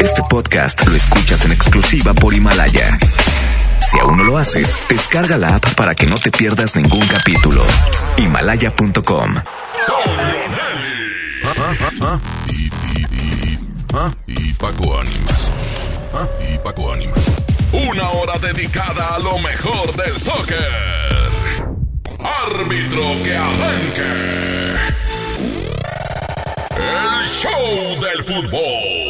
Este podcast lo escuchas en exclusiva por Himalaya. Si aún no lo haces, descarga la app para que no te pierdas ningún capítulo. Himalaya.com. Y Paco Ánimas. Y Paco Ánimas. Una hora dedicada a lo mejor del soccer. Árbitro que arranque. El show del fútbol.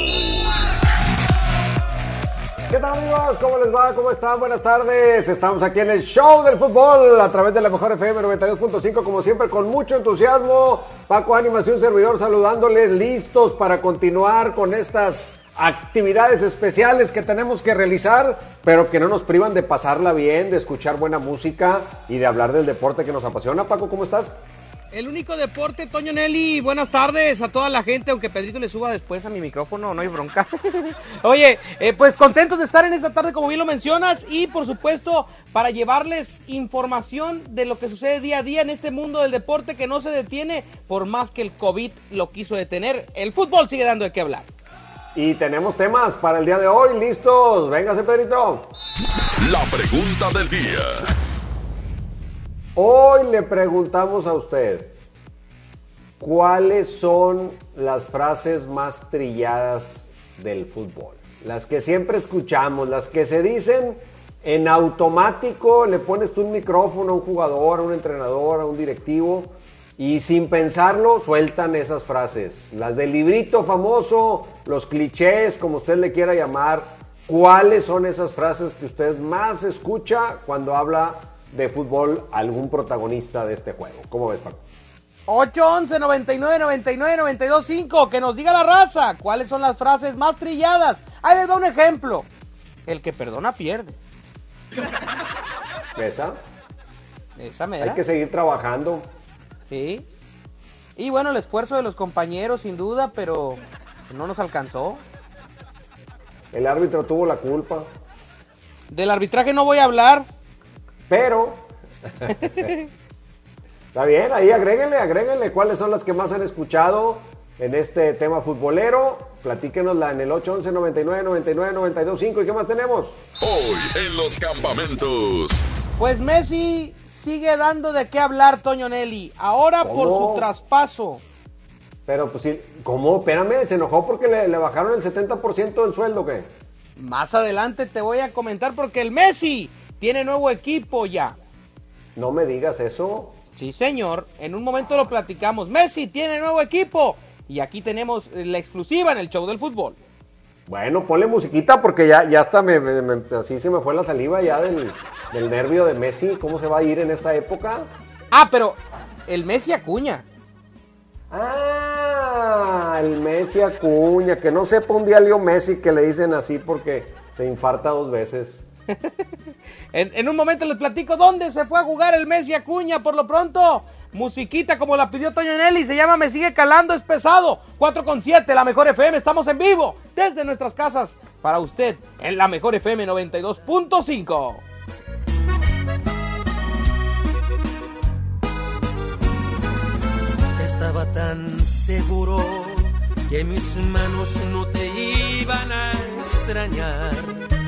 ¿Qué tal amigos? ¿Cómo les va? ¿Cómo están? Buenas tardes. Estamos aquí en el show del fútbol a través de la mejor FM 92.5 como siempre con mucho entusiasmo. Paco un servidor saludándoles listos para continuar con estas actividades especiales que tenemos que realizar, pero que no nos privan de pasarla bien, de escuchar buena música y de hablar del deporte que nos apasiona. Paco, ¿cómo estás? El único deporte, Toño Nelly. Buenas tardes a toda la gente, aunque Pedrito le suba después a mi micrófono, no hay bronca. Oye, eh, pues contentos de estar en esta tarde, como bien lo mencionas, y por supuesto, para llevarles información de lo que sucede día a día en este mundo del deporte que no se detiene, por más que el COVID lo quiso detener. El fútbol sigue dando de qué hablar. Y tenemos temas para el día de hoy, listos. Véngase, Pedrito. La pregunta del día. Hoy le preguntamos a usted, ¿cuáles son las frases más trilladas del fútbol? Las que siempre escuchamos, las que se dicen en automático, le pones tú un micrófono a un jugador, a un entrenador, a un directivo, y sin pensarlo sueltan esas frases. Las del librito famoso, los clichés, como usted le quiera llamar. ¿Cuáles son esas frases que usted más escucha cuando habla de fútbol algún protagonista de este juego. ¿Cómo ves, Paco? 811 99 99 92 5 que nos diga la raza cuáles son las frases más trilladas. Ahí les da un ejemplo. El que perdona pierde. ¿Esa? Esa me Hay que seguir trabajando. Sí. Y bueno, el esfuerzo de los compañeros sin duda, pero no nos alcanzó. El árbitro tuvo la culpa. Del arbitraje no voy a hablar. Pero. Está bien, ahí agréguenle, agréguenle cuáles son las que más han escuchado en este tema futbolero. Platíquenosla en el 811 99 99 92 5 ¿Y qué más tenemos? Hoy en los campamentos. Pues Messi sigue dando de qué hablar, Toño Nelly. Ahora por su traspaso. Pero pues sí, ¿cómo? Espérame, ¿se enojó porque le, le bajaron el 70% del sueldo qué? Más adelante te voy a comentar porque el Messi tiene nuevo equipo ya. No me digas eso. Sí, señor. En un momento lo platicamos. Messi tiene nuevo equipo. Y aquí tenemos la exclusiva en el show del fútbol. Bueno, ponle musiquita porque ya, ya hasta me, así se me fue la saliva ya del, del nervio de Messi. ¿Cómo se va a ir en esta época? Ah, pero el Messi Acuña. Ah, el Messi Acuña. Que no sepa un día Leo Messi que le dicen así porque se infarta dos veces. en, un momento les platico dónde se fue a jugar el Messi Acuña. Por lo pronto, musiquita como la pidió Toño Nelly. Se llama Me Sigue Calando, es pesado. 4 con 7, la mejor FM. Estamos en vivo desde nuestras casas para usted en la mejor FM 92.5. Estaba tan seguro que mis manos no te iban a extrañar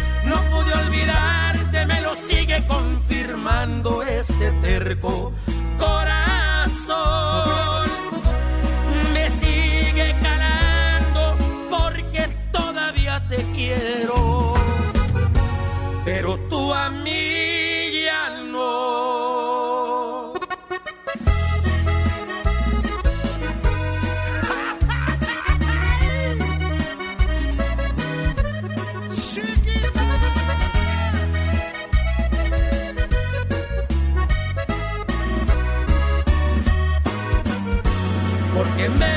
confirmando este terco corazón.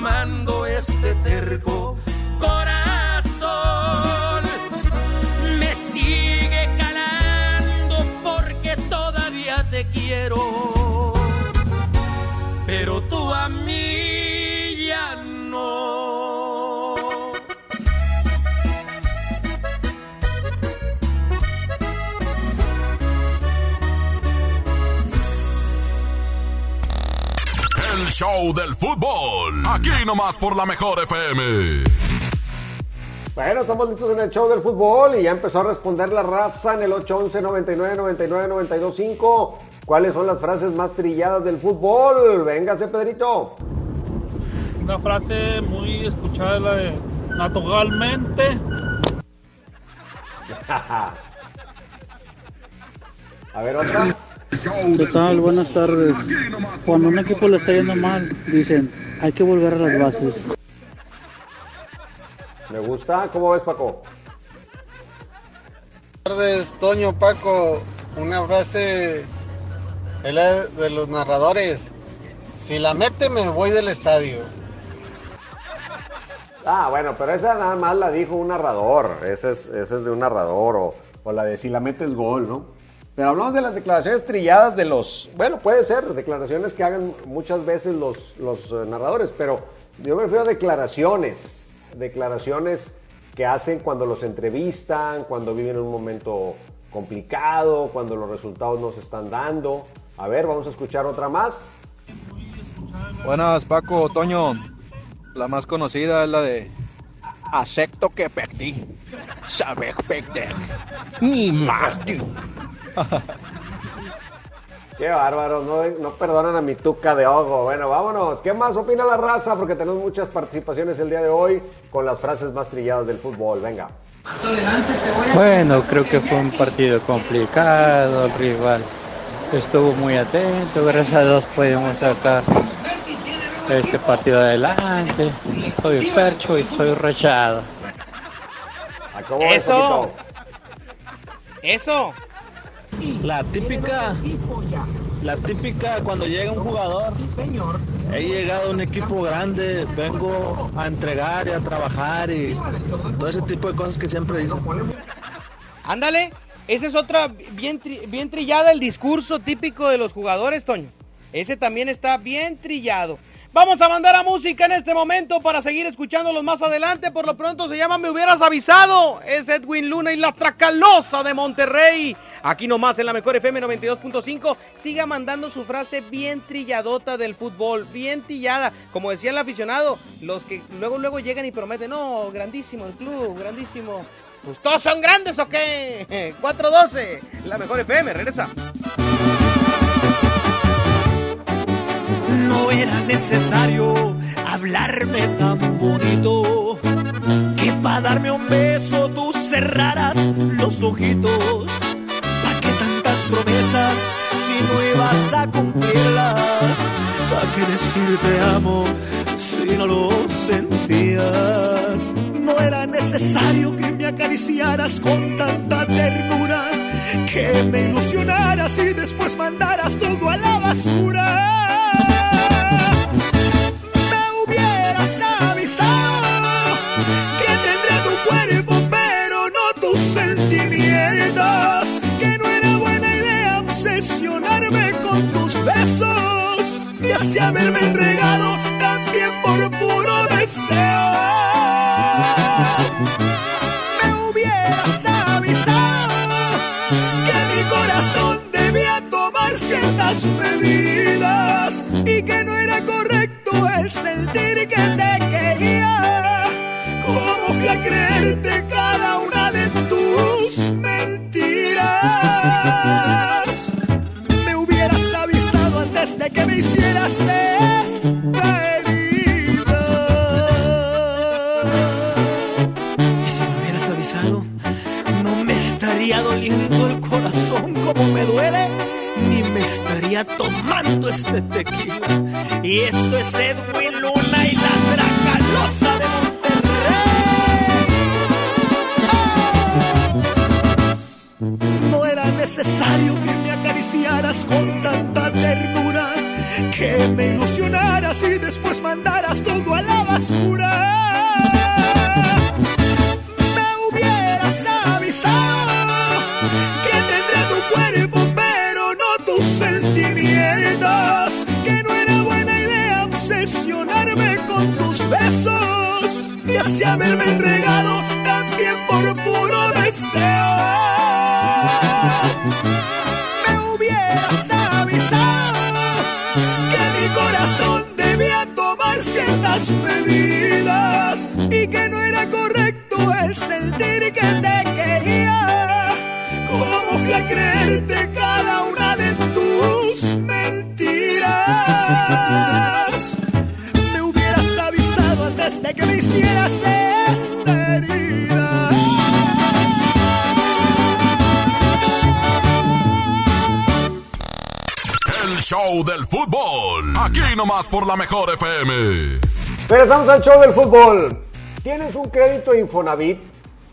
Confirmando este terco show del fútbol. Aquí nomás por la mejor FM. Bueno, estamos listos en el show del fútbol y ya empezó a responder la raza en el 811 99 99 925. ¿Cuáles son las frases más trilladas del fútbol? Véngase, Pedrito. Una frase muy escuchada es la de naturalmente. A ver, otra. ¿Qué tal? Buenas tardes. Cuando un equipo le está yendo mal, dicen, hay que volver a las bases. Me gusta. ¿Cómo ves, Paco? Buenas tardes, Toño, Paco. Una frase de los narradores. Si la mete, me voy del estadio. Ah, bueno, pero esa nada más la dijo un narrador. Esa es, esa es de un narrador. O, o la de si la metes gol, ¿no? Pero hablamos de las declaraciones trilladas de los. Bueno, puede ser declaraciones que hagan muchas veces los, los eh, narradores, pero yo me refiero a declaraciones. Declaraciones que hacen cuando los entrevistan, cuando viven un momento complicado, cuando los resultados no se están dando. A ver, vamos a escuchar otra más. Buenas, Paco, Toño. La más conocida es la de Acepto que perdí. Saber perder. Ni más. Qué bárbaro, no, no perdonan a mi tuca de ojo. Bueno, vámonos. ¿Qué más opina la raza? Porque tenemos muchas participaciones el día de hoy con las frases más trilladas del fútbol. Venga. Bueno, creo que fue un partido complicado, el rival estuvo muy atento, gracias a Dios pudimos sacar este partido adelante. Soy Fercho y soy Rachado. ¿Cómo ves, Eso. Eso. La típica, la típica cuando llega un jugador, he llegado a un equipo grande, vengo a entregar y a trabajar y todo ese tipo de cosas que siempre dicen. Ándale, esa es otra bien, tri- bien trillada, el discurso típico de los jugadores, Toño. Ese también está bien trillado. Vamos a mandar a música en este momento para seguir escuchándolos más adelante. Por lo pronto se llama Me hubieras avisado. Es Edwin Luna y la Tracalosa de Monterrey. Aquí nomás en la mejor FM 92.5. Siga mandando su frase bien trilladota del fútbol. Bien trillada. Como decía el aficionado, los que luego luego llegan y prometen, no, grandísimo el club, grandísimo. Pues todos son grandes o qué? 412, la mejor FM, regresa. No era necesario hablarme tan bonito que para darme un beso tú cerraras los ojitos. ¿Pa' qué tantas promesas si no ibas a cumplirlas? ¿Pa' qué decir te amo si no lo sentías? No era necesario que me acariciaras con tanta ternura, que me ilusionaras y después mandaras todo a la basura. Haberme entregado también por puro deseo. Me hubieras avisado que mi corazón debía tomar ciertas medidas y que no era correcto el sentir que te quería. ¿Cómo fui a creerte cada una de tus mentiras? Me hubieras avisado antes de que me hicieras tomando este tequila. Y esto es Edwin Luna y la Dracalosa de Monterrey. No era necesario que me acariciaras con tanta ternura, que me ilusionaras y después mandaras todo a la basura. Haberme entregado también por puro deseo. Me hubieras avisado que mi corazón debía tomar ciertas medidas y que no era correcto el sentir que te quería. ¿Cómo fui a creerte cada una de tus mentiras? Me hubieras avisado antes de que me hicieras nomás por la mejor FM. Regresamos al show del fútbol. ¿Tienes un crédito Infonavit?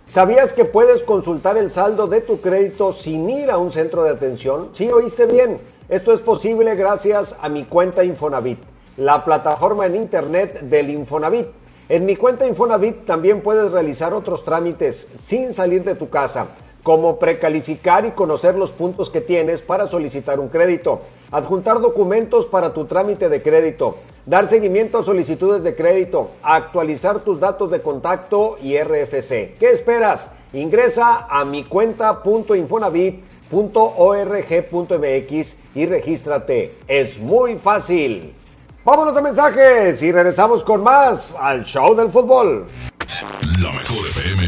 ¿Sabías que puedes consultar el saldo de tu crédito sin ir a un centro de atención? Sí, oíste bien. Esto es posible gracias a mi cuenta Infonavit, la plataforma en internet del Infonavit. En mi cuenta Infonavit también puedes realizar otros trámites sin salir de tu casa, como precalificar y conocer los puntos que tienes para solicitar un crédito, adjuntar documentos para tu trámite de crédito, dar seguimiento a solicitudes de crédito, actualizar tus datos de contacto y RFC. ¿Qué esperas? Ingresa a mi cuenta.infonavit.org.mx y regístrate. Es muy fácil. Vámonos a mensajes y regresamos con más al show del fútbol. La mejor FM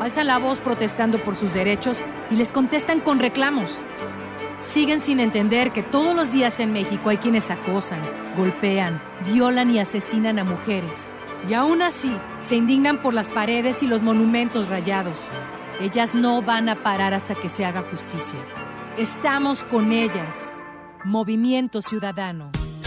Alzan la voz protestando por sus derechos y les contestan con reclamos. Siguen sin entender que todos los días en México hay quienes acosan, golpean, violan y asesinan a mujeres. Y aún así se indignan por las paredes y los monumentos rayados. Ellas no van a parar hasta que se haga justicia. Estamos con ellas. Movimiento Ciudadano.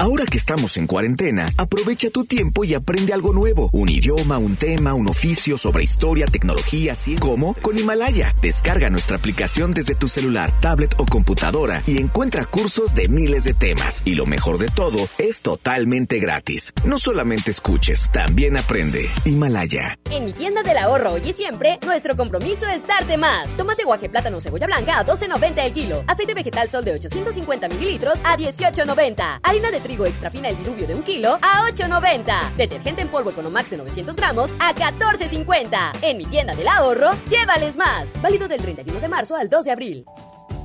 Ahora que estamos en cuarentena, aprovecha tu tiempo y aprende algo nuevo. Un idioma, un tema, un oficio sobre historia, tecnología, así como con Himalaya. Descarga nuestra aplicación desde tu celular, tablet o computadora y encuentra cursos de miles de temas. Y lo mejor de todo, es totalmente gratis. No solamente escuches, también aprende. Himalaya. En mi tienda del ahorro hoy y siempre, nuestro compromiso es darte más. Tomate guaje, plátano, cebolla blanca a 12.90 el kilo. Aceite vegetal sol de 850 mililitros a 18.90. Harina de trigo extra fina el diluvio de un kilo a 8.90. Detergente en polvo Economax de 900 gramos a 14.50. En mi tienda del ahorro, llévales más. Válido del 31 de marzo al 2 de abril.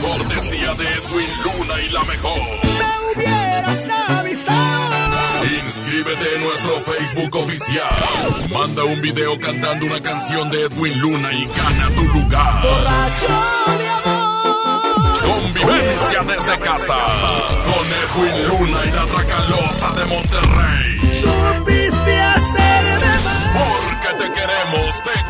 Cortesía de Edwin Luna y la mejor. Me hubieras avisado. Inscríbete en nuestro Facebook oficial. Manda un video cantando una canción de Edwin Luna y gana tu lugar. Borracho de amor. Convivencia desde casa. Con Edwin Luna y la Tracalosa de Monterrey. Supiste hacerme mal. Porque te queremos, te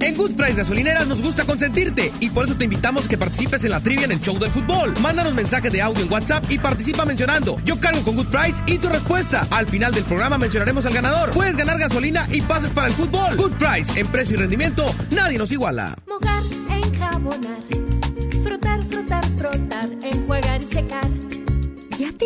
En Good Price Gasolineras nos gusta consentirte y por eso te invitamos que participes en la trivia en el show del fútbol. Mándanos mensaje de audio en WhatsApp y participa mencionando Yo cargo con Good Price y tu respuesta. Al final del programa mencionaremos al ganador. Puedes ganar gasolina y pases para el fútbol. Good Price, en precio y rendimiento, nadie nos iguala. Mojar, enjabonar, frotar, frotar, frotar, enjuagar y secar.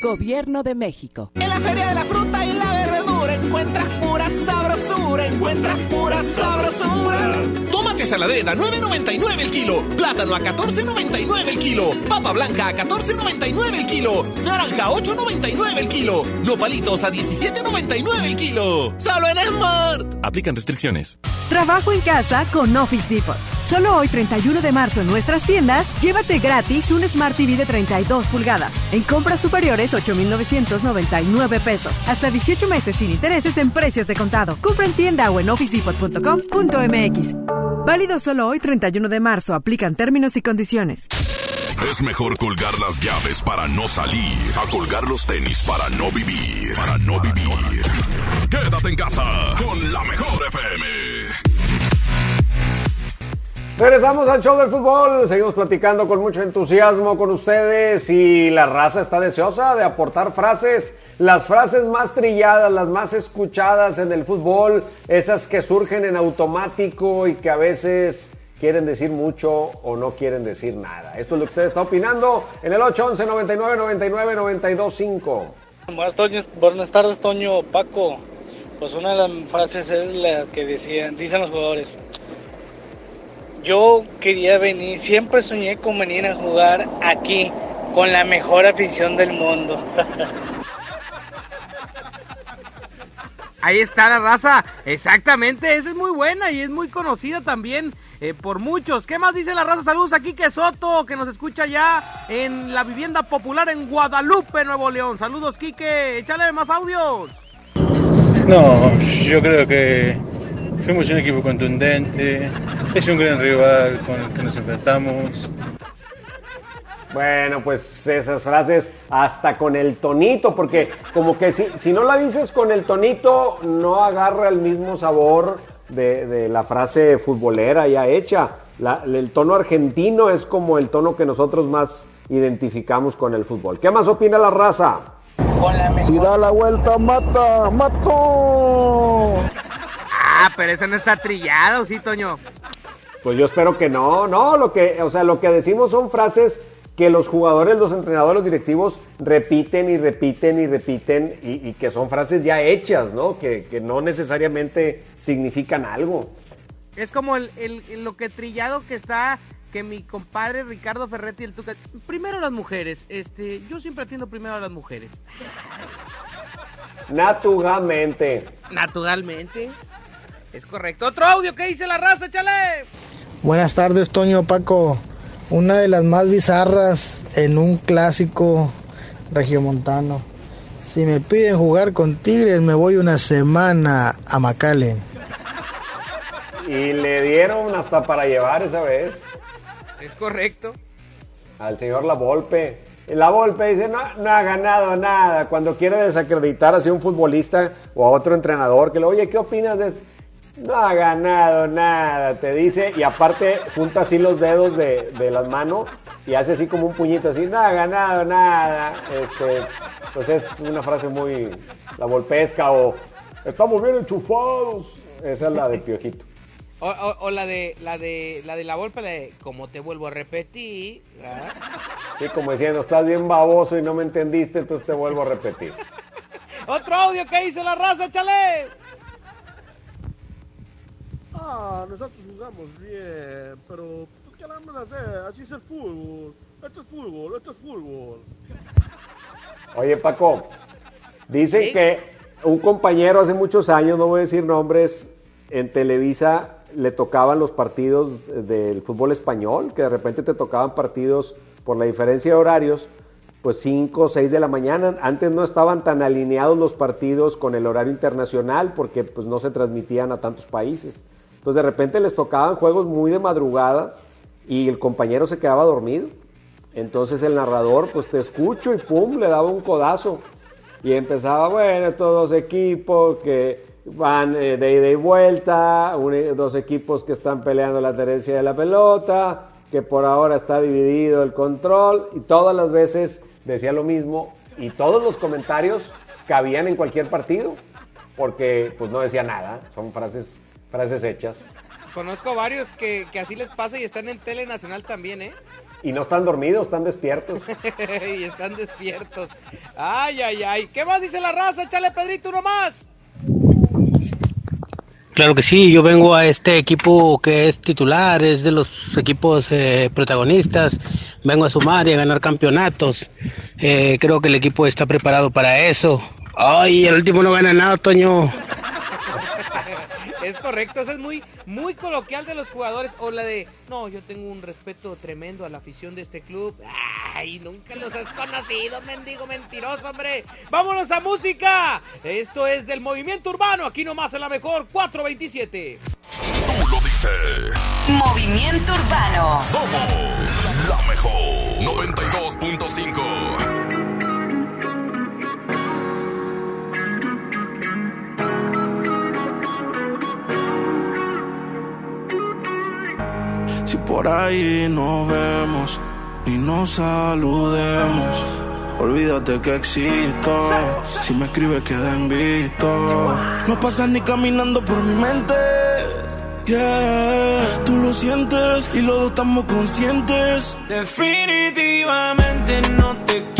Gobierno de México. En la Feria de la Fruta y la Verdura encuentras pura sabrosura, encuentras pura sabrosura. Tómate saladera, 9.99 el kilo. Plátano a 14.99 el kilo. Papa blanca a 14.99 el kilo. Naranja a 8.99 el kilo. Nopalitos a 17.99 el kilo. Solo en Smart. Aplican restricciones. Trabajo en casa con Office Depot. Solo hoy 31 de marzo en nuestras tiendas, llévate gratis un Smart TV de 32 pulgadas. En compras superiores 8.999 pesos. Hasta 18 meses sin intereses en precios de contado. Compra en tienda o en officedepot.com.mx. Válido solo hoy 31 de marzo. Aplican términos y condiciones. Es mejor colgar las llaves para no salir a colgar los tenis para no vivir. Para no vivir. Quédate en casa con la mejor FM. Regresamos al show del fútbol, seguimos platicando con mucho entusiasmo con ustedes y la raza está deseosa de aportar frases, las frases más trilladas, las más escuchadas en el fútbol, esas que surgen en automático y que a veces quieren decir mucho o no quieren decir nada. Esto es lo que usted está opinando en el 811 99 99 925. Buenas, Toño- buenas tardes, Toño, Paco. Pues una de las frases es la que decían, dicen los jugadores. Yo quería venir, siempre soñé con venir a jugar aquí, con la mejor afición del mundo. Ahí está la raza, exactamente, esa es muy buena y es muy conocida también eh, por muchos. ¿Qué más dice la raza? Saludos aquí que Soto, que nos escucha ya en la vivienda popular en Guadalupe, Nuevo León. Saludos, Quique, échale más audios. No, yo creo que fuimos un equipo contundente, es un gran rival con el que nos enfrentamos. Bueno, pues esas frases hasta con el tonito, porque como que si, si no la dices con el tonito, no agarra el mismo sabor de, de la frase futbolera ya hecha. La- el tono argentino es como el tono que nosotros más identificamos con el fútbol. ¿Qué más opina la raza? Si da la vuelta, mata, mato. Ah, pero ese no está trillado, sí, Toño. Pues yo espero que no, no, lo que, o sea, lo que decimos son frases que los jugadores, los entrenadores, los directivos repiten y repiten y repiten y, y que son frases ya hechas, ¿no? Que, que no necesariamente significan algo. Es como el, el- el- lo que trillado que está que mi compadre Ricardo Ferretti el Tuca. Primero las mujeres. Este, yo siempre atiendo primero a las mujeres. Naturalmente. Naturalmente. Es correcto. Otro audio que dice la raza, chale. Buenas tardes, Toño Paco. Una de las más bizarras en un clásico regiomontano. Si me piden jugar con Tigres, me voy una semana a McAllen. Y le dieron hasta para llevar esa vez Es correcto. al señor La Volpe. La Volpe dice, no, no ha ganado nada. Cuando quiere desacreditar a un futbolista o a otro entrenador, que le, oye, ¿qué opinas de esto? No ha ganado nada, te dice, y aparte junta así los dedos de, de las manos y hace así como un puñito así, no ha ganado nada. Este, pues es una frase muy la volpesca o estamos bien enchufados. Esa es la de Piojito. O, o- o la de la de la de la Volpe, la de como te vuelvo a repetir. ¿verdad? Sí, como diciendo, estás bien baboso y no me entendiste, entonces te vuelvo a repetir. Otro audio que dice la raza, chale. Ah, nosotros jugamos bien, pero pues, ¿qué vamos a hacer? Así es el fútbol. Esto es fútbol, esto es fútbol. Oye, Paco, dicen que un compañero hace muchos años, no voy a decir nombres, en Televisa le tocaban los partidos del fútbol español, que de repente te tocaban partidos por la diferencia de horarios, pues 5 o 6 de la mañana. Antes no estaban tan alineados los partidos con el horario internacional porque pues no se transmitían a tantos países. Entonces de repente les tocaban juegos muy de madrugada y el compañero se quedaba dormido. Entonces el narrador, pues te escucho y pum, le daba un codazo. Y empezaba, bueno, estos dos equipos que van eh, de ida y vuelta, un- dos equipos que están peleando la tenencia de la pelota, que por ahora está dividido el control, y todas las veces decía lo mismo, y todos los comentarios cabían en cualquier partido, porque pues no decía nada, son frases, frases hechas. Conozco varios que, que así les pasa y están en Tele Nacional también, ¿eh? Y no están dormidos, están despiertos. y están despiertos. Ay, ay, ay. ¿Qué más dice la raza? Échale, Pedrito, uno más. Claro que sí, yo vengo a este equipo que es titular, es de los equipos eh, protagonistas, vengo a sumar y a ganar campeonatos. Eh, creo que el equipo está preparado para eso. Ay, el último no gana nada, Toño. Es correcto, eso es muy, muy coloquial de los jugadores. O la de, no, yo tengo un respeto tremendo a la afición de este club. Ay, nunca los has conocido, mendigo mentiroso, hombre. Vámonos a música. Esto es del movimiento urbano, aquí nomás en la mejor 427. Tú lo dices. Movimiento Urbano. Somos la mejor 92.5. por ahí nos vemos y nos saludemos, olvídate que existo. Si me escribes, queda en visto. No pasas ni caminando por mi mente. Yeah, tú lo sientes y los dos estamos conscientes. Definitivamente no te quiero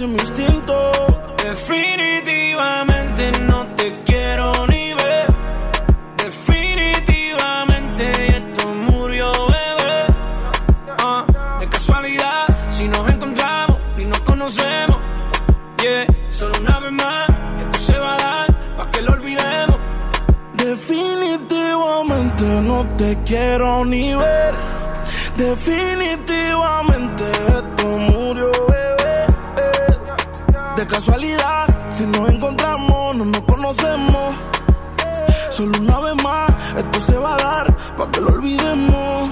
dice mi instinto. Definitivamente no te quiero ni ver. Definitivamente esto murió, bebé. Ah, de casualidad, si nos encontramos y nos conocemos. Yeah, solo una vez más, esto se va a dar para que lo olvidemos. Definitivamente no te quiero ni ver. Definitivamente De casualidad, si nos encontramos, no nos conocemos. Solo una vez más, esto se va a dar para que lo olvidemos.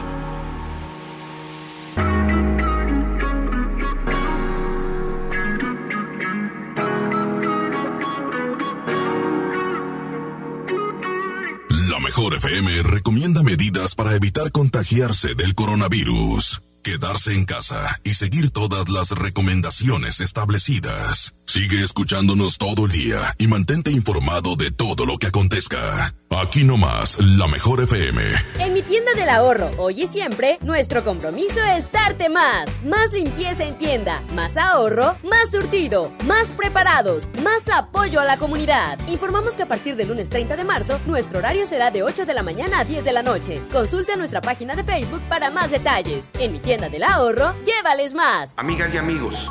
La mejor FM recomienda medidas para evitar contagiarse del coronavirus. Quedarse en casa y seguir todas las recomendaciones establecidas. Sigue escuchándonos todo el día y mantente informado de todo lo que acontezca. Aquí nomás, la mejor FM. En mi tienda del ahorro, hoy y siempre, nuestro compromiso es darte más. Más limpieza en tienda, más ahorro, más surtido, más preparados, más apoyo a la comunidad. Informamos que a partir del lunes 30 de marzo, nuestro horario será de 8 de la mañana a 10 de la noche. Consulta nuestra página de Facebook para más detalles. En mi tienda del ahorro, llévales más. Amigas y amigos,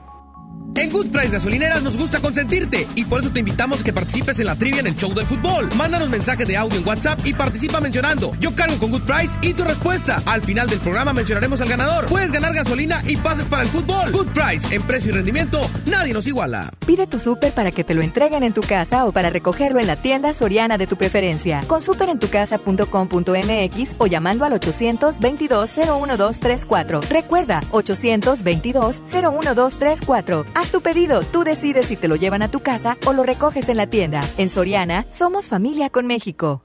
En Good Price Gasolineras nos gusta consentirte y por eso te invitamos a que participes en la trivia en el show del fútbol. Mándanos mensaje de audio en WhatsApp y participa mencionando Yo cargo con Good Price y tu respuesta. Al final del programa mencionaremos al ganador. Puedes ganar gasolina y pases para el fútbol. Good Price, en precio y rendimiento, nadie nos iguala. Pide tu súper para que te lo entreguen en tu casa o para recogerlo en la tienda soriana de tu preferencia. Con superentucasa.com.mx o llamando al 822-01234. Recuerda, 822-01234. Haz tu pedido, tú decides si te lo llevan a tu casa o lo recoges en la tienda. En Soriana, somos familia con México.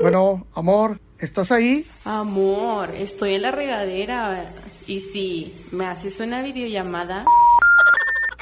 Bueno, amor, ¿estás ahí? Amor, estoy en la regadera. Y si me haces una videollamada.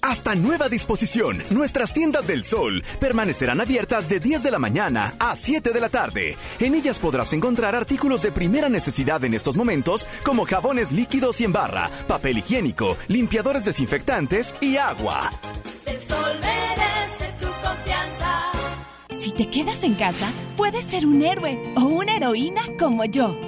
Hasta nueva disposición, nuestras tiendas del sol permanecerán abiertas de 10 de la mañana a 7 de la tarde. En ellas podrás encontrar artículos de primera necesidad en estos momentos, como jabones líquidos y en barra, papel higiénico, limpiadores desinfectantes y agua. El sol merece tu confianza. Si te quedas en casa, puedes ser un héroe o una heroína como yo.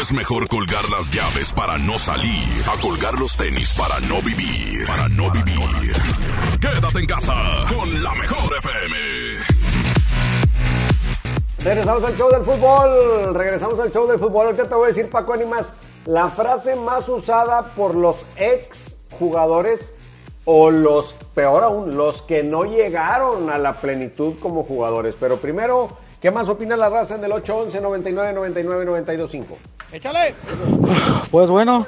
Es mejor colgar las llaves para no salir a colgar los tenis para no vivir. Quédate en casa con la mejor FM. Regresamos al show del fútbol. Regresamos al show del fútbol. Ahorita te voy a decir, Paco Animas, la frase más usada por los ex jugadores o los, peor aún, los que no llegaron a la plenitud como jugadores. Pero primero, ¿qué más opina la raza en el 811 99 99 925? ¡Échale! Pues bueno,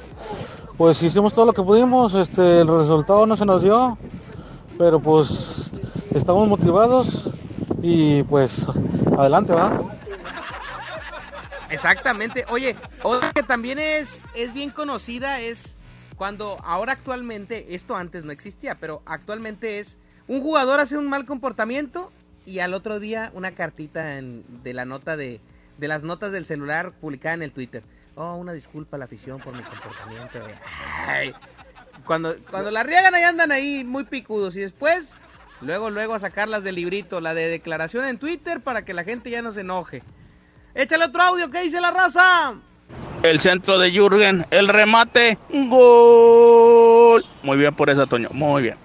pues hicimos todo lo que pudimos, este, el resultado no se nos dio, pero pues estamos motivados y pues adelante, ¿va? Exactamente. Oye, otra que también es, es bien conocida es cuando ahora actualmente, esto antes no existía, pero actualmente es un jugador hace un mal comportamiento y al otro día una cartita en- de la nota de, de las notas del celular publicada en el Twitter. Oh, una disculpa a la afición por mi comportamiento. Ay, cuando, cuando la riegan ahí andan ahí muy picudos y después, luego, luego a sacarlas del librito, la de declaración en Twitter para que la gente ya no se enoje. Échale otro audio, ¿qué dice la raza? El centro de Jürgen, el remate, gol. Muy bien por eso, Toño, muy bien.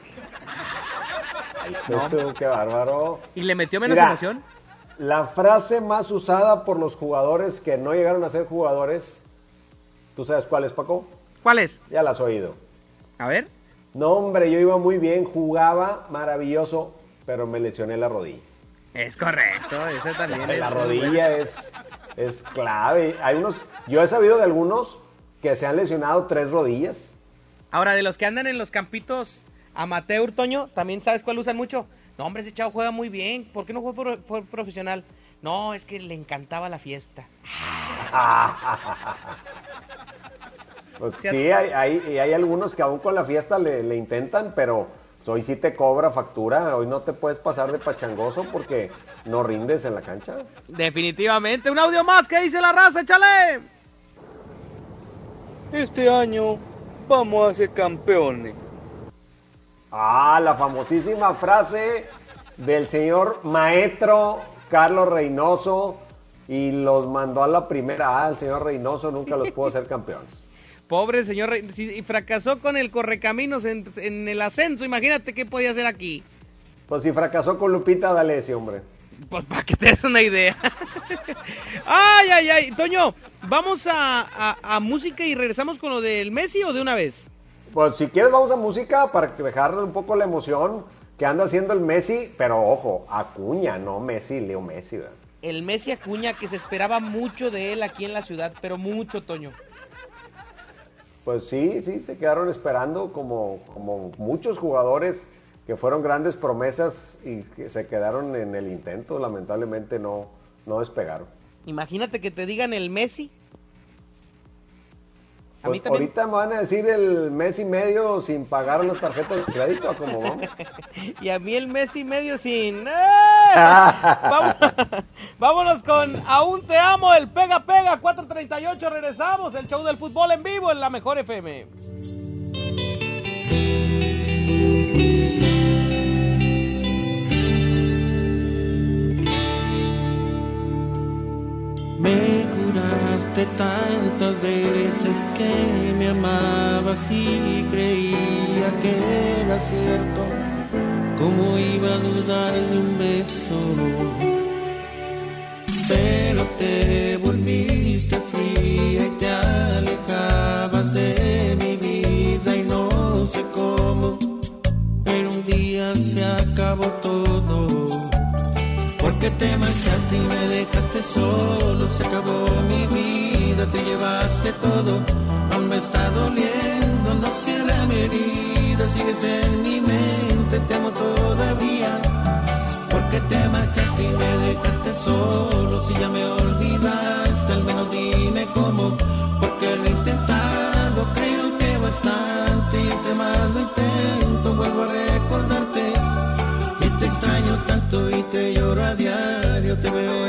Eso, qué bárbaro. ¿Y le metió menos Mira, emoción? La frase más usada por los jugadores que no llegaron a ser jugadores, ¿tú sabes cuál es, Paco? ¿Cuál es? Ya la has oído. A ver. No, hombre, yo iba muy bien, jugaba maravilloso, pero me lesioné la rodilla. Es correcto, ese también La, es. la rodilla es, es clave. Hay unos, yo he sabido de algunos que se han lesionado tres rodillas. Ahora, de los que andan en los campitos amateur, Toño, ¿también sabes cuál usan mucho? No, hombre, ese chavo juega muy bien. ¿Por qué no fue, pro- fue profesional? No, es que le encantaba la fiesta. Pues Sí, sí, hay, hay, y hay algunos que aún con la fiesta le, le intentan, pero hoy sí te cobra factura. Hoy no te puedes pasar de pachangoso porque no rindes en la cancha. Definitivamente. Un audio más, ¿qué dice la raza? Échale. Este año vamos a ser campeones. Ah, la famosísima frase del señor maestro Carlos Reynoso y los mandó a la primera. Ah, el señor Reynoso nunca los pudo hacer campeones. Pobre señor, Rey- si y fracasó con el correcaminos en, en el ascenso. Imagínate qué podía hacer aquí. Pues si fracasó con Lupita D'Alessio, hombre. Pues para que te des una idea. ay, ay, ay. Toño, ¿vamos a, a- a música y regresamos con lo del Messi o de una vez? Pues si quieres vamos a música para dejarle un poco la emoción que anda haciendo el Messi, pero ojo, Acuña, no Messi, Leo Messi. ¿verdad? El Messi Acuña que se esperaba mucho de él aquí en la ciudad, pero mucho, Toño. Pues sí, sí, se quedaron esperando como, como muchos jugadores que fueron grandes promesas y que se quedaron en el intento, lamentablemente no, no despegaron. Imagínate que te digan el Messi. A mí Pues ahorita me van a decir el mes y medio sin pagar las tarjetas de crédito, ¿a cómo vamos? Y a mí el mes y medio sin. ¡Eh! Vámonos con Aún te amo, el pega pega 438. Regresamos, el show del fútbol en vivo en la mejor FM. Juraste tantas veces que me amabas y creía que era cierto. ¿Cómo iba a dudar de un beso? Pero te volviste fría y te alejabas de mi vida y no sé cómo. Pero un día se acabó todo. Porque te marchaste y me dejaste solo, se acabó mi vida, te llevaste todo, aún me está doliendo, no cierra mi herida, sigues en mi mente, te amo todavía. Porque te marchaste y me dejaste solo, si ya me olvidaste, al menos dime cómo, porque lo he intentado, creo que bastante, y entre más lo intento, vuelvo a recordarte. Y te extraño tanto y te lloro a diario. Te veo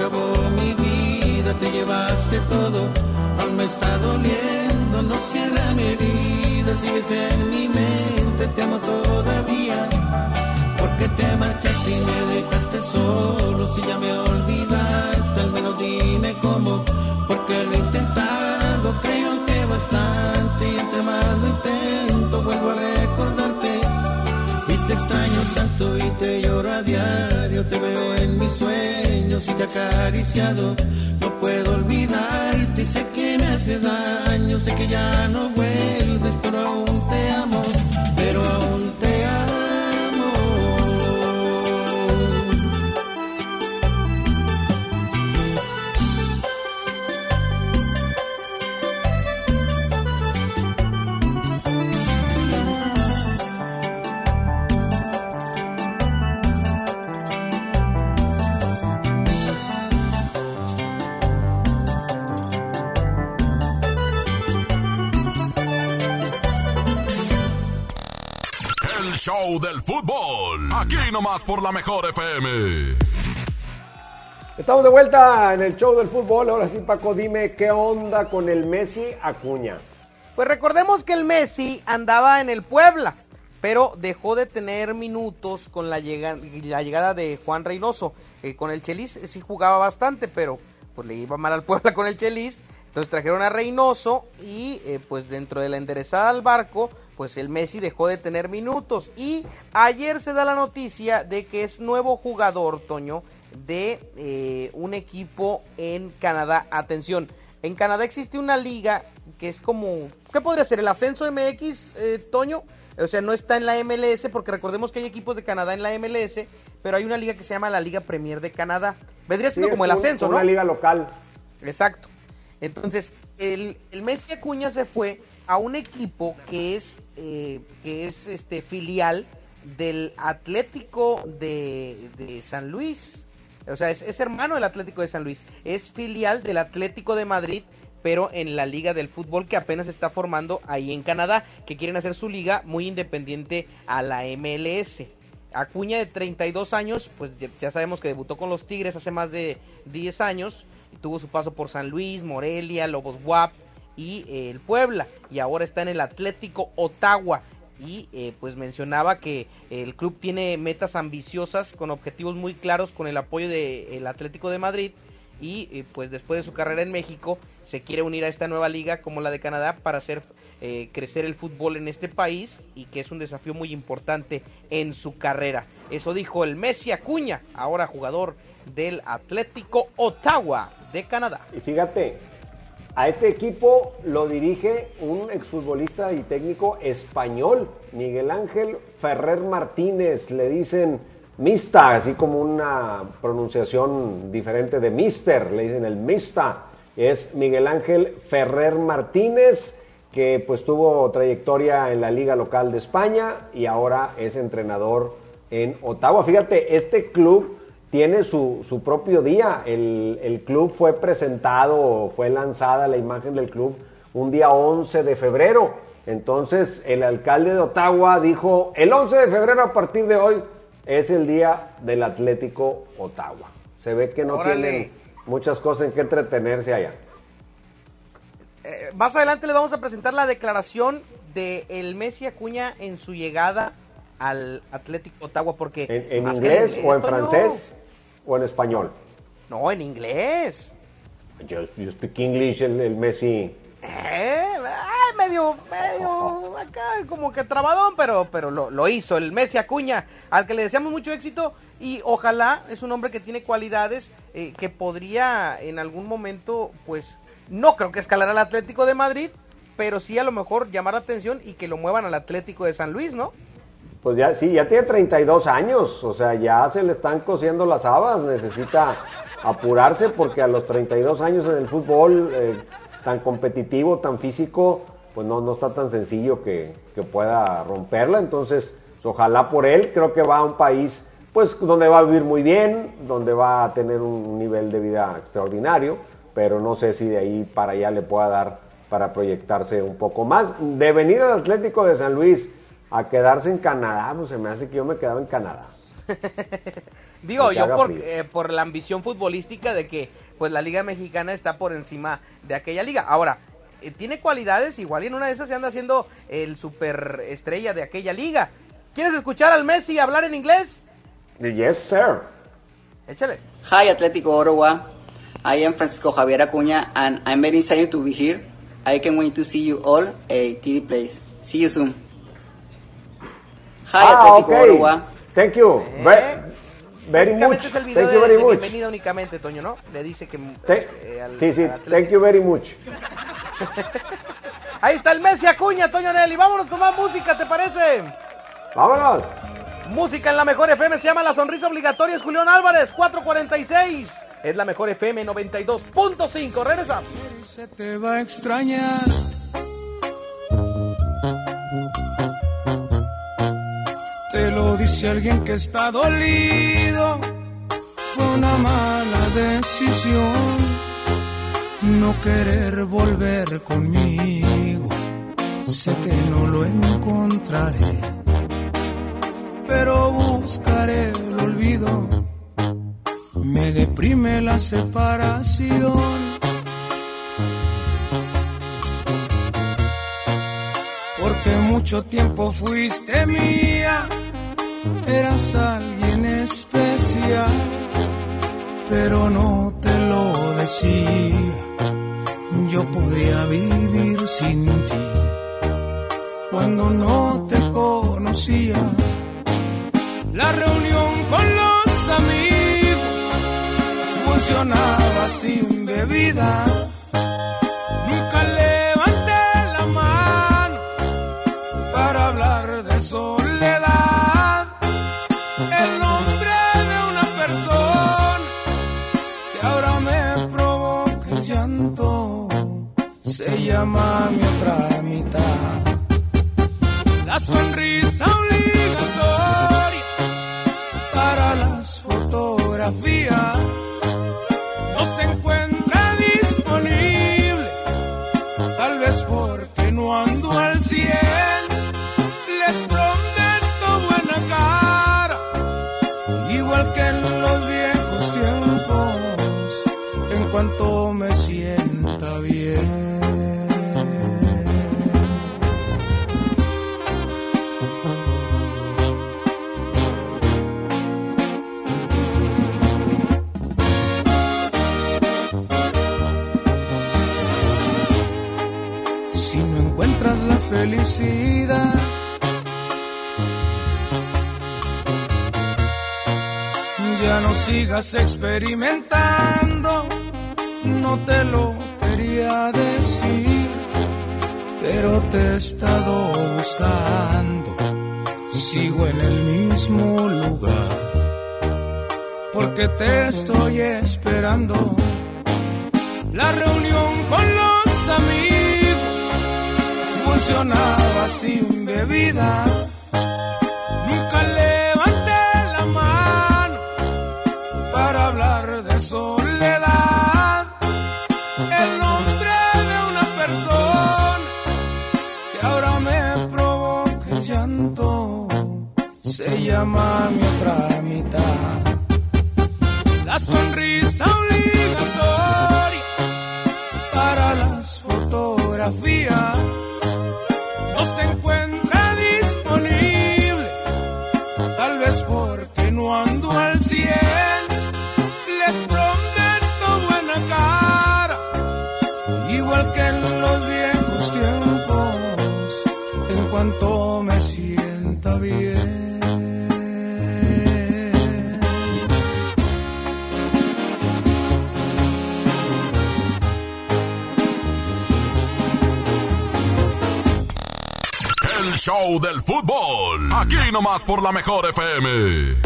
Acabó mi vida, te llevaste todo, aún me está doliendo, no cierra mi herida, sigues en mi mente, te amo todavía. Porque te marchaste y me dejaste solo, si ya me olvidaste, al menos dime cómo, sueños y te acariciado. No puedo olvidarte sé que me hace daño, sé que ya no vuelves, pero aún te amo, fútbol. Aquí nomás por la mejor FM. Estamos de vuelta en el show del fútbol. Ahora sí, Paco, dime qué onda con el Messi Acuña. Pues recordemos que el Messi andaba en el Puebla, pero dejó de tener minutos con la, llega- la llegada de Juan Reynoso. Eh, con el Chelis eh, sí jugaba bastante, pero pues le iba mal al Puebla con el Chelis. Entonces trajeron a Reynoso y eh, pues dentro de la enderezada al barco, pues el Messi dejó de tener minutos. Y ayer se da la noticia de que es nuevo jugador, Toño, de eh, un equipo en Canadá. Atención, en Canadá existe una liga que es como, ¿qué podría ser? ¿El ascenso MX, eh, Toño? O sea, no está en la MLS porque recordemos que hay equipos de Canadá en la MLS, pero hay una liga que se llama la Liga Premier de Canadá. Vendría siendo Sí, como el ascenso, ¿no? Una liga local. Exacto. Entonces, el, el Messi Acuña se fue a un equipo que es, eh, que es este filial del Atlético de, San Luis. O sea, es, es hermano del Atlético de San Luis. Es filial del Atlético de Madrid, pero en la liga del fútbol que apenas está formando ahí en Canadá, que quieren hacer su liga muy independiente a la MLS. Acuña de 32 años, pues ya, sabemos que debutó con los Tigres hace más de 10 años, tuvo su paso por San Luis, Morelia, Lobos WAP y eh, el Puebla, y ahora está en el Atlético Ottawa. Y eh, pues mencionaba que el club tiene metas ambiciosas con objetivos muy claros con el apoyo del Atlético de Madrid y eh, pues después de su carrera en México se quiere unir a esta nueva liga como la de Canadá para hacer eh, crecer el fútbol en este país y que es un desafío muy importante en su carrera. Eso dijo el Messi Acuña, ahora jugador del Atlético Ottawa de Canadá. Y fíjate, a este equipo lo dirige un exfutbolista y técnico español, Miguel Ángel Ferrer Martínez. Le dicen Mista, así como una pronunciación diferente de Mister, le dicen el Mista. Es Miguel Ángel Ferrer Martínez, que pues tuvo trayectoria en la liga local de España y ahora es entrenador en Ottawa. Fíjate, este club tiene su, su propio día. El, el, club fue presentado, fue lanzada la imagen del club un día 11 de febrero. Entonces el alcalde de Ottawa dijo, el 11 de febrero a partir de hoy es el día del Atlético Ottawa. Se ve que no Órale. tienen muchas cosas en que entretenerse allá. Eh, más adelante les vamos a presentar la declaración de el Messi Acuña en su llegada al Atlético Ottawa porque ¿En, en más que inglés o en francés o en español? No, en inglés. Yo, yo speak English, el, el Messi. Eh, ay, medio, medio, acá como que trabadón, pero, pero lo, lo hizo el Messi Acuña, al que le deseamos mucho éxito y ojalá es un hombre que tiene cualidades eh, que podría en algún momento, pues, no creo que escalar al Atlético de Madrid, pero sí a lo mejor llamar la atención y que lo muevan al Atlético de San Luis, ¿no? Pues ya, sí, ya tiene 32 años, o sea, ya se le están cosiendo las habas, necesita apurarse porque a los 32 años en el fútbol eh, tan competitivo, tan físico, pues no, no está tan sencillo que, que pueda romperla, entonces ojalá por él, creo que va a un país pues donde va a vivir muy bien, donde va a tener un nivel de vida extraordinario, pero no sé si de ahí para allá le pueda dar para proyectarse un poco más. De venir al Atlético de San Luis a quedarse en Canadá, pues se me hace que yo me quedaba en Canadá. Digo, yo por, eh, por la ambición futbolística de que pues la Liga Mexicana está por encima de aquella liga. Ahora, eh, tiene cualidades, igual y en una de esas se anda haciendo el super estrella de aquella liga. ¿Quieres escuchar al Messi hablar en inglés? Yes, sir. Échale. Hi, Atlético Ottawa. I am Francisco Javier Acuña, and I'm very excited to be here. I can wait to see you all at TD Place. See you soon. Hi, Ah, Atlético. Thank you. Ve- very much. Es el video Thank you de, very de much. bienvenida únicamente, Toño, ¿no? Le dice que... Te- eh, al- sí, sí, al thank you very much. Ahí está el Messi Acuña, Toño Nelly. Vámonos con más música, ¿te parece? Vámonos. Música en la mejor FM se llama La Sonrisa Obligatoria. Es Julián Álvarez, 446. Es la mejor FM 92.5. Regresa. se te va a extrañar. Dice alguien que está dolido. Fue una mala decisión no querer volver conmigo. Sé que no lo encontraré, pero buscaré el olvido. Me deprime la separación. porque mucho tiempo fuiste mía, eras alguien especial, pero no te lo decía, yo podía vivir sin ti, cuando no te conocía, la reunión con los amigos funcionaba sin bebida, sonrisa sigas experimentando, no te lo quería decir, pero te he estado buscando, sigo en el mismo lugar, porque te estoy esperando. La reunión con los amigos funcionaba sin bebida. Aquí nomás por la mejor FM.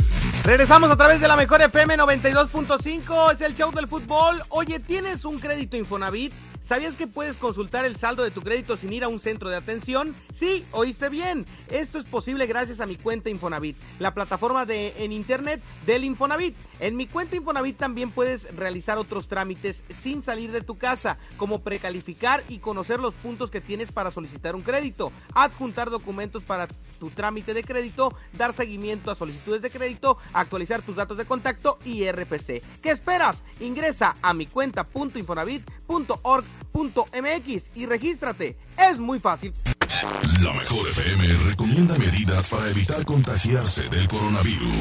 Regresamos a través de la mejor FM 92.5, es el show del fútbol. Oye, ¿tienes un crédito Infonavit? ¿Sabías que puedes consultar el saldo de tu crédito sin ir a un centro de atención? Sí, oíste bien. Esto es posible gracias a mi cuenta Infonavit, la plataforma de en internet del Infonavit. En mi cuenta Infonavit también puedes realizar otros trámites sin salir de tu casa, como precalificar y conocer los puntos que tienes para solicitar un crédito, adjuntar documentos para tu trámite de crédito, dar seguimiento a solicitudes de crédito, actualizar tus datos de contacto y RPC. ¿Qué esperas? Ingresa a mi cuenta.infonavit.org.mx y regístrate. Es muy fácil. La mejor FM recomienda medidas para evitar contagiarse del coronavirus.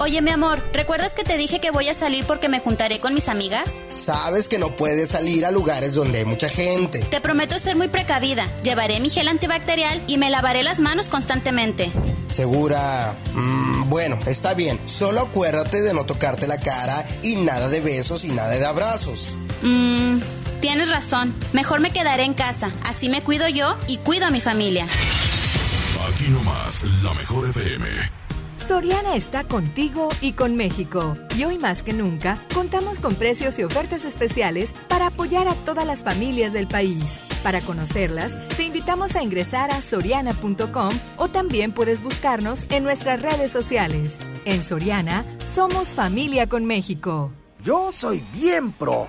Oye, mi amor, ¿recuerdas que te dije que voy a salir porque me juntaré con mis amigas? Sabes que no puedes salir a lugares donde hay mucha gente. Te prometo ser muy precavida. Llevaré mi gel antibacterial y me lavaré las manos constantemente. ¿Segura? Mm, bueno, está bien. Solo acuérdate de no tocarte la cara y nada de besos y nada de abrazos. Mmm, tienes razón. Mejor me quedaré en casa. Así me cuido yo y cuido a mi familia. Aquí nomás, la mejor FM. Soriana está contigo y con México. Y hoy más que nunca, contamos con precios y ofertas especiales para apoyar a todas las familias del país. Para conocerlas, te invitamos a ingresar a soriana.com o también puedes buscarnos en nuestras redes sociales. En Soriana, somos familia con México. Yo soy bien pro,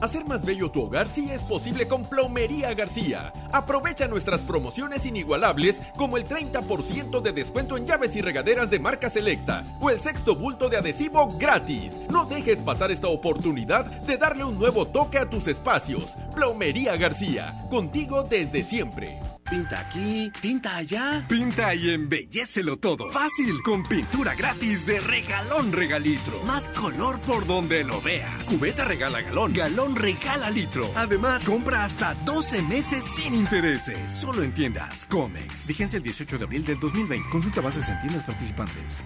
Hacer más bello tu hogar sí es posible con Plomería García. Aprovecha nuestras promociones inigualables como el 30% de descuento en llaves y regaderas de marca selecta o el sexto bulto de adhesivo gratis. No dejes pasar esta oportunidad de darle un nuevo toque a tus espacios. Plomería García, contigo desde siempre. Pinta aquí, pinta allá. Pinta y embellecelo todo. Fácil, con pintura gratis de regalón regalitro. Más color por donde lo veas. Cubeta regala galón, galón regala litro. Además, compra hasta 12 meses sin intereses. Solo en tiendas Comex. Vigencia el 18 de abril del 2020. Consulta bases en tiendas participantes.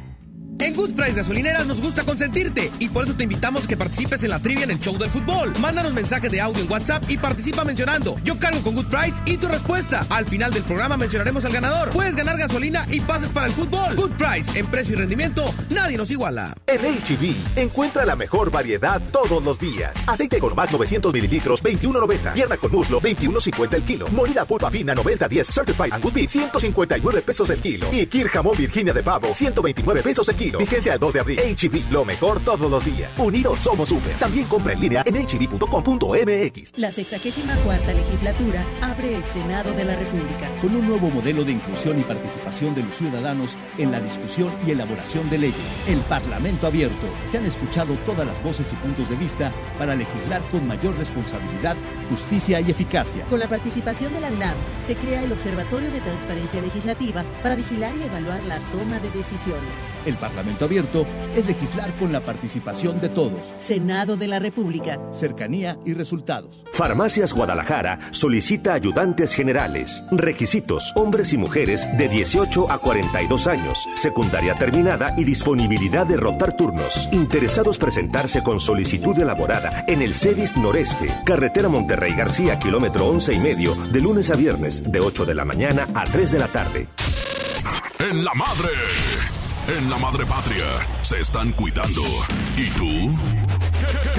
En Good Price Gasolineras nos gusta consentirte y por eso te invitamos a que participes en la trivia en el show del fútbol. Mándanos mensaje de audio en WhatsApp y participa mencionando Yo cargo con Good Price y tu respuesta. Al final del programa mencionaremos al ganador. Puedes ganar gasolina y pases para el fútbol. Good Price, en precio y rendimiento, nadie nos iguala. En HB, encuentra la mejor variedad todos los días. Aceite Gourmet 900 mililitros, 21.90. Pierna con muslo, 21.50 el kilo. Morida pulpa fina, 90-10. Certified Angus Beef, 159 pesos el kilo. Y Kir Virginia de pavo, 129 pesos el kilo. Vigencia al 2 de abril. HB, lo mejor todos los días. Unidos somos super. También compra en línea en hb.com.mx. La 64 legislatura abre el Senado de la República. Con un nuevo modelo de inclusión y participación de los ciudadanos en la discusión y elaboración de leyes. El Parlamento abierto. Se han escuchado todas las voces y puntos de vista para legislar con mayor responsabilidad, justicia y eficacia. Con la participación de la UNAM, se crea el Observatorio de Transparencia Legislativa para vigilar y evaluar la toma de decisiones. El Parlamento abierto es legislar con la participación de todos. Senado de la República. Cercanía y resultados. Farmacias Guadalajara solicita ayudantes generales. Requisitos: hombres y mujeres de 18 a 42 años, secundaria terminada y disponibilidad de rotar turnos. Interesados presentarse con solicitud elaborada en el CEDIS Noreste, carretera Monterrey García, kilómetro 11 y medio, de lunes a viernes, de 8 de la mañana a 3 de la tarde. En la madre. En la madre patria se están cuidando. ¿Y tú?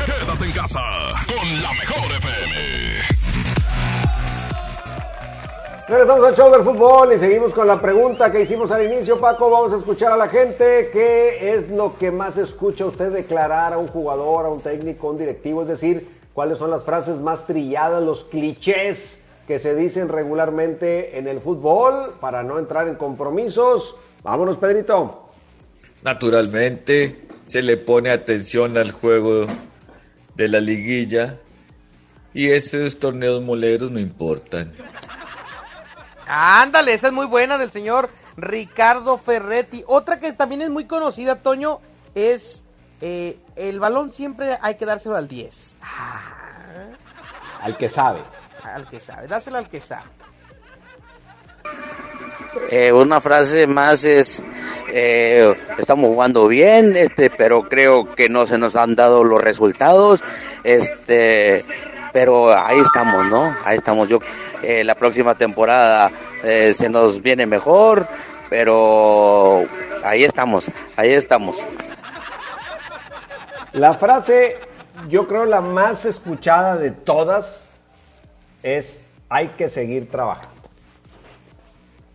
Quédate en casa con la mejor FM. Regresamos al show del fútbol y seguimos con la pregunta que hicimos al inicio, Paco. Vamos a escuchar a la gente. ¿Qué es lo que más escucha usted declarar a un jugador, a un técnico, a un directivo? Es decir, ¿cuáles son las frases más trilladas, los clichés que se dicen regularmente en el fútbol para no entrar en compromisos? Vámonos, Pedrito. Naturalmente se le pone atención al juego de la liguilla y esos torneos moleros no importan. Ándale, esa es muy buena del señor Ricardo Ferretti. Otra que también es muy conocida, Toño, es eh, el balón siempre hay que dárselo al 10. Al que sabe. Al que sabe, dáselo al que sabe. Eh, una frase más es eh, estamos jugando bien este pero creo que no se nos han dado los resultados este pero ahí estamos no ahí estamos. Yo eh, la próxima temporada se nos viene mejor pero ahí estamos ahí estamos. La frase, yo creo la más escuchada de todas es hay que seguir trabajando.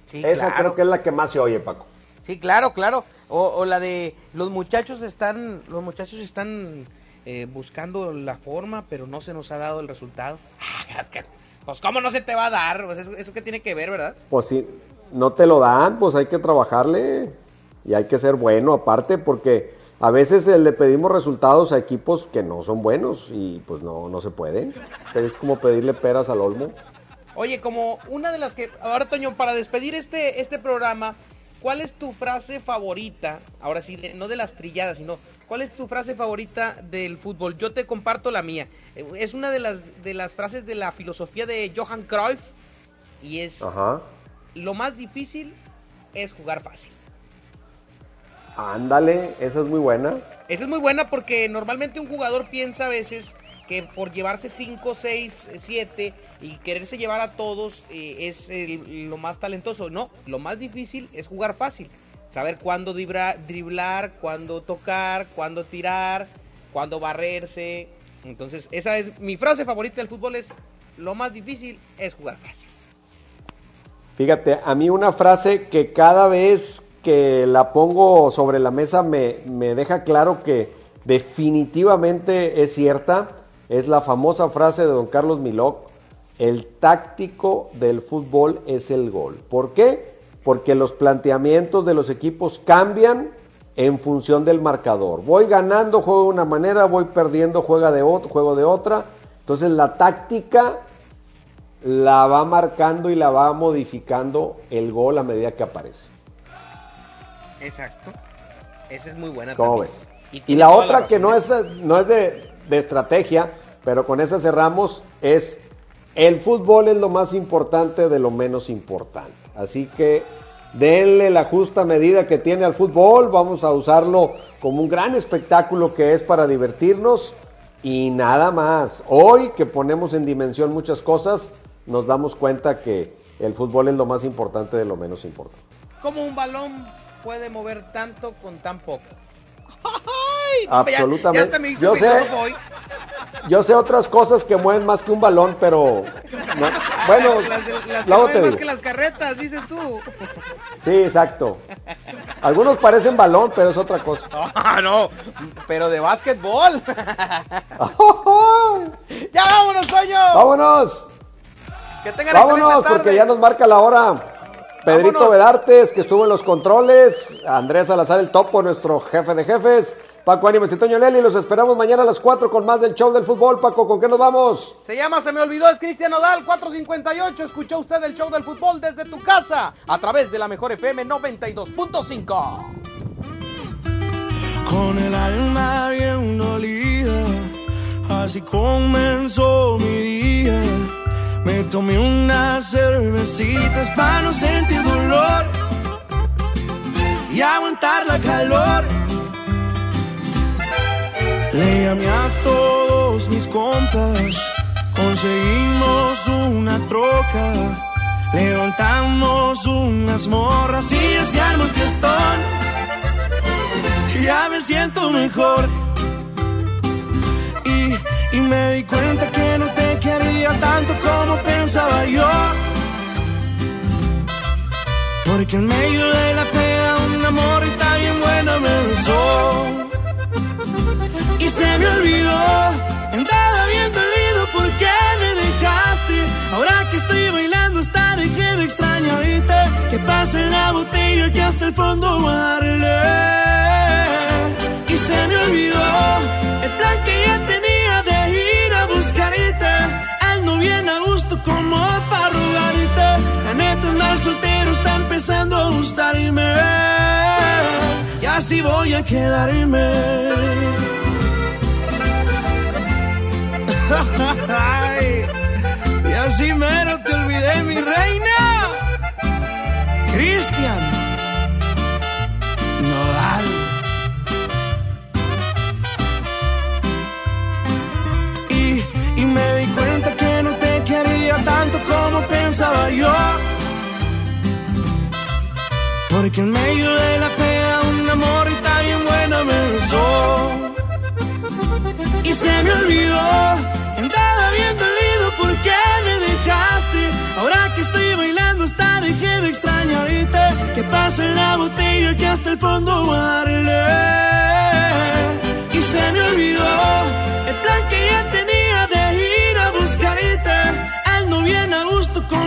Sí, Esa claro. creo que es la que más se oye, Paco. Sí, claro, claro. O, o la de los muchachos están, los muchachos están eh, buscando la forma, pero no se nos ha dado el resultado. Pues cómo no se te va a dar, Pues, eso, eso que tiene que ver, ¿verdad? Pues si no te lo dan, pues hay que trabajarle y hay que ser bueno aparte porque a veces eh, le pedimos resultados a equipos que no son buenos y pues no, no se pueden. Es como pedirle peras al olmo. Oye, como una de las que ahora Toño para despedir este este programa, ¿cuál es tu frase favorita? Ahora sí, de- no de las trilladas, sino ¿cuál es tu frase favorita del fútbol? Yo te comparto la mía. Eh, Es una de las de las frases de la filosofía de Johan Cruyff y es Ajá. lo más difícil es jugar fácil. Ándale, esa es muy buena. Esa es muy buena porque normalmente un jugador piensa a veces que por llevarse 5, 6, 7 y quererse llevar a todos eh, es el- lo más talentoso. No, lo más difícil es jugar fácil. Saber cuándo driblar, driblar cuándo tocar, cuándo tirar, cuándo barrerse. Entonces, esa es mi frase favorita del fútbol es lo más difícil es jugar fácil. Fíjate, a mí una frase que cada vez que la pongo sobre la mesa me, me deja claro que definitivamente es cierta, es la famosa frase de don Carlos Milok, el táctico del fútbol es el gol. ¿Por qué? Porque los planteamientos de los equipos cambian en función del marcador. Voy ganando, juego de una manera, voy perdiendo, juega de ot- juego de otra. Entonces la táctica la va marcando y la va modificando el gol a medida que aparece. Exacto. Esa es muy buena ¿Cómo también. ves? Y la otra la que no razón. es, no es de, de estrategia, pero con esa cerramos, es el fútbol es lo más importante de lo menos importante. Así que denle la justa medida que tiene al fútbol, vamos a usarlo como un gran espectáculo que es para divertirnos y nada más. Hoy que ponemos en dimensión muchas cosas, nos damos cuenta que el fútbol es lo más importante de lo menos importante. ¿Cómo un balón puede mover tanto con tan poco? ¡Ay! no, ya- Absolutamente. Ya, hasta me hizo Yo sé. Yo sé otras cosas que mueven más que un balón, pero no. bueno, las, de- las que luego te más digo. que las carretas, dices tú. Sí, exacto. Algunos parecen balón, pero es otra cosa. Ah, no, pero de básquetbol. ya vámonos, coño. Vámonos. Que tengan Vámonos, porque ya nos marca la hora. Pedrito Vámonos. Vedartes, que estuvo en los controles. Andrés Salazar, el topo, nuestro jefe de jefes. Paco Ánimes y Toño Nelly, los esperamos mañana a las 4 con más del show del fútbol. Paco, ¿con qué nos vamos? Se llama Se me olvidó, es Cristian Nodal 458. Escuchó usted el show del fútbol desde tu casa a través de la mejor FM 92.5. Con el alma bien dolida, así comenzó mi día. Me tomé unas cervecitas para no sentir dolor y aguantar la calor. Le llamé a todos mis compas, conseguimos una troca, levantamos unas morras y ya se armó el fiestón ya me siento mejor. Y, y me di cuenta que no quería tanto como pensaba yo. Porque en medio de la pega un amor y tan bien buena me besó. Y se me olvidó, andaba bien dolido porque me dejaste. Ahora que estoy bailando estaré que me extraño ahorita. Que pase la botella que hasta el fondo darle. Y se me olvidó el plan que ya tenía bien a gusto como para rogarte. La neta andar soltero está empezando a gustarme. Y así voy a quedarme. Y así mero te olvidé, mi reina. Cristian pensaba yo. Porque en medio de la pega un amor y tan bien buena me besó. Y se me olvidó, andaba bien dolido porque me dejaste. Ahora que estoy bailando que me extraño ahorita. Que pase la botella que hasta el fondo darle. Y se me olvidó el plan que ya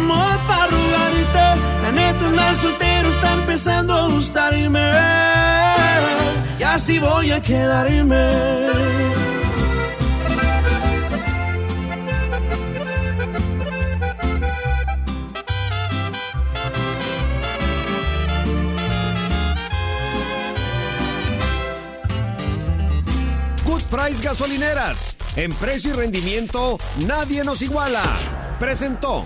como para rogarte. La neta andar soltero está empezando a gustarme. Y así voy a quedarme. Good Price Gasolineras. En precio y rendimiento, nadie nos iguala. Presentó.